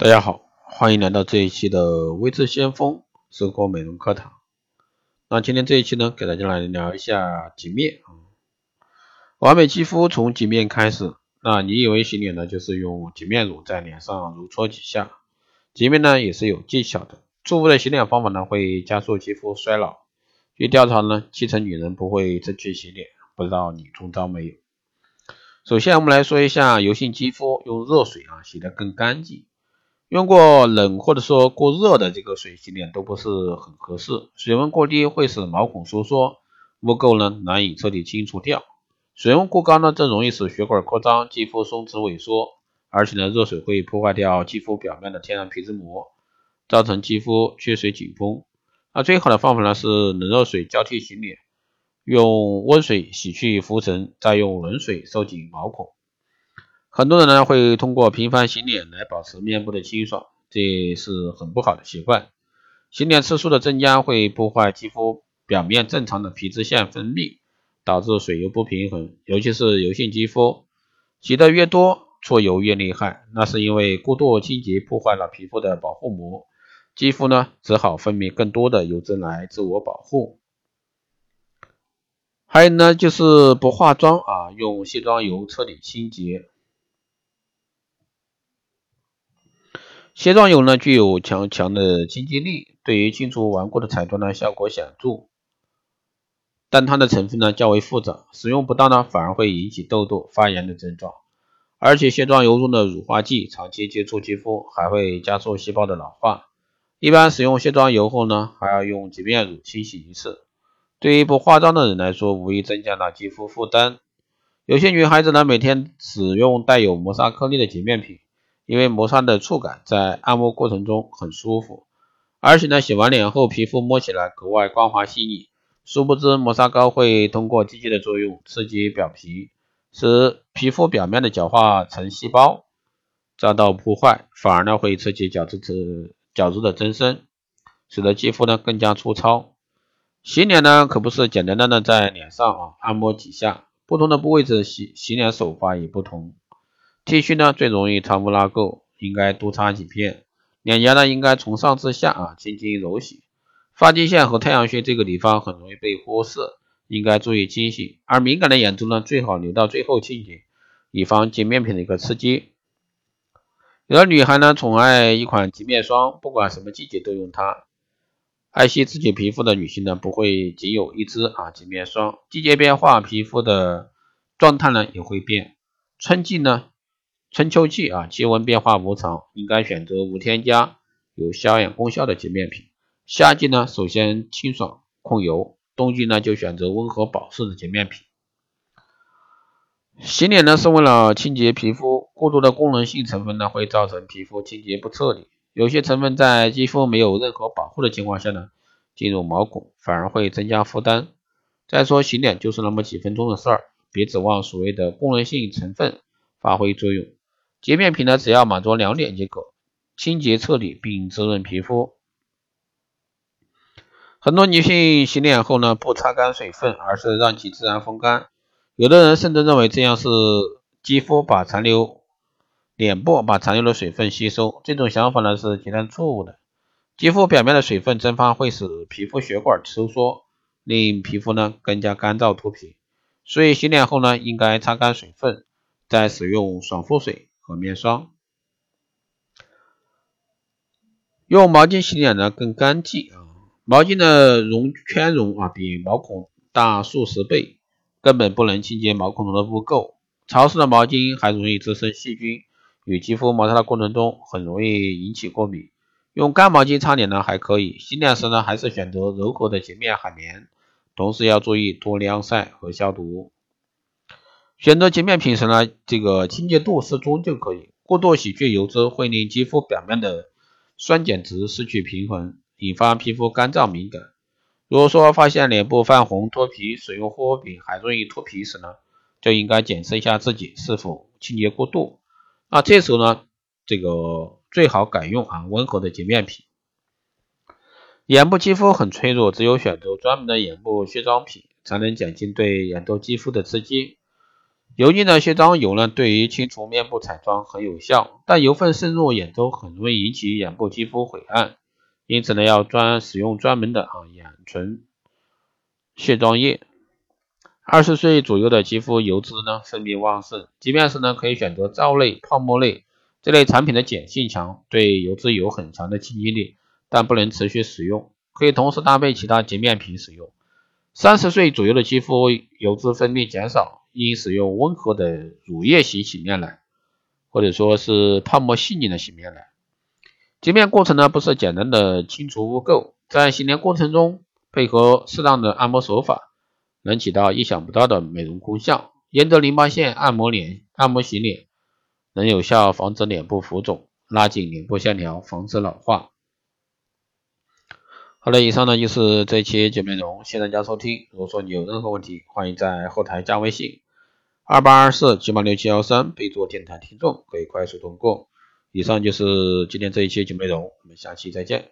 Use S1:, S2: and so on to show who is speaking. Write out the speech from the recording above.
S1: 大家好，欢迎来到这一期的微智先锋生活美容课堂。那今天这一期呢，给大家来聊一下洁面啊。完美肌肤从洁面开始。那你以为洗脸呢，就是用洁面乳在脸上揉搓几下？洁面呢也是有技巧的。错误的洗脸方法呢，会加速肌肤衰老。据调查呢，七成女人不会正确洗脸，不知道你中招没有？首先我们来说一下油性肌肤用热水啊洗得更干净。用过冷或者说过热的这个水洗脸都不是很合适，水温过低会使毛孔收缩，污垢呢难以彻底清除掉；水温过高呢，这容易使血管扩张，肌肤松弛萎缩，而且呢，热水会破坏掉肌肤表面的天然皮脂膜，造成肌肤缺水紧绷。那最好的方法呢是冷热水交替洗脸，用温水洗去浮尘，再用冷水收紧毛孔。很多人呢会通过频繁洗脸来保持面部的清爽，这是很不好的习惯。洗脸次数的增加会破坏肌肤表面正常的皮脂腺分泌，导致水油不平衡，尤其是油性肌肤，洗的越多，搓油越厉害。那是因为过度清洁破坏了皮肤的保护膜，肌肤呢只好分泌更多的油脂来自我保护。还有呢就是不化妆啊，用卸妆油彻底清洁。卸妆油呢具有强强的清洁力，对于清除顽固的彩妆呢效果显著，但它的成分呢较为复杂，使用不当呢反而会引起痘痘、发炎的症状。而且卸妆油中的乳化剂长期接触肌肤还会加速细胞的老化。一般使用卸妆油后呢，还要用洁面乳清洗一次。对于不化妆的人来说，无疑增加了肌肤负担。有些女孩子呢每天使用带有磨砂颗粒的洁面品。因为磨砂的触感在按摩过程中很舒服，而且呢，洗完脸后皮肤摸起来格外光滑细腻。殊不知，磨砂膏会通过积极的作用刺激表皮，使皮肤表面的角化层细胞遭到破坏，反而呢会刺激角质质角质的增生，使得肌肤呢更加粗糙。洗脸呢可不是简单的在脸上啊按摩几下，不同的部位的洗洗脸手法也不同。剃须呢最容易藏污纳垢，应该多擦几片。脸颊呢应该从上至下啊轻轻揉洗。发际线和太阳穴这个地方很容易被忽视，应该注意清洗。而敏感的眼周呢最好留到最后清洁，以防洁面品的一个刺激。有的女孩呢宠爱一款洁面霜，不管什么季节都用它。爱惜自己皮肤的女性呢不会仅有一支啊洁面霜，季节变化，皮肤的状态呢也会变。春季呢。春秋季啊，气温变化无常，应该选择无添加、有消炎功效的洁面品。夏季呢，首先清爽控油；冬季呢，就选择温和保湿的洁面品。洗脸呢是为了清洁皮肤，过多的功能性成分呢会造成皮肤清洁不彻底。有些成分在肌肤没有任何保护的情况下呢，进入毛孔反而会增加负担。再说洗脸就是那么几分钟的事儿，别指望所谓的功能性成分发挥作用。洁面品呢，只要满足两点即可：清洁彻底并滋润皮肤。很多女性洗脸后呢，不擦干水分，而是让其自然风干。有的人甚至认为这样是肌肤把残留脸部把残留的水分吸收。这种想法呢是极端错误的。肌肤表面的水分蒸发会使皮肤血管收缩，令皮肤呢更加干燥脱皮。所以洗脸后呢，应该擦干水分，再使用爽肤水。和面霜，用毛巾洗脸呢更干净啊。毛巾的绒圈绒啊比毛孔大数十倍，根本不能清洁毛孔中的污垢。潮湿的毛巾还容易滋生细菌，与肌肤摩擦的过程中很容易引起过敏。用干毛巾擦脸呢还可以，洗脸时呢还是选择柔和的洁面海绵，同时要注意多晾晒和消毒。选择洁面品时呢，这个清洁度适中就可以。过度洗去油脂会令肌肤表面的酸碱值失去平衡，引发皮肤干燥敏感。如果说发现脸部泛红、脱皮，使用护肤品还容易脱皮时呢，就应该检测一下自己是否清洁过度。那这时候呢，这个最好改用啊温和的洁面品。眼部肌肤很脆弱，只有选择专门的眼部卸妆品，才能减轻对眼周肌肤的刺激。油腻的卸妆油呢，对于清除面部彩妆很有效，但油分渗入眼周，很容易引起眼部肌肤晦暗，因此呢，要专使用专门的啊眼唇卸妆液。二十岁左右的肌肤油脂呢分泌旺盛，即便是呢可以选择皂类、泡沫类这类产品的碱性强，对油脂有很强的清洁力，但不能持续使用，可以同时搭配其他洁面品使用。三十岁左右的肌肤油脂分泌减少。应使用温和的乳液型洗面奶，或者说是泡沫细腻的洗面奶。洁面过程呢，不是简单的清除污垢，在洗脸过程中配合适当的按摩手法，能起到意想不到的美容功效。沿着淋巴线按摩脸、按摩洗脸，能有效防止脸部浮肿，拉紧脸部线条，防止老化。好了，以上呢就是这一期节目内容，谢谢大家收听。如果说你有任何问题，欢迎在后台加微信二八二四七八六七幺三，备注电台听众，可以快速通过。以上就是今天这一期节目内容，我们下期再见。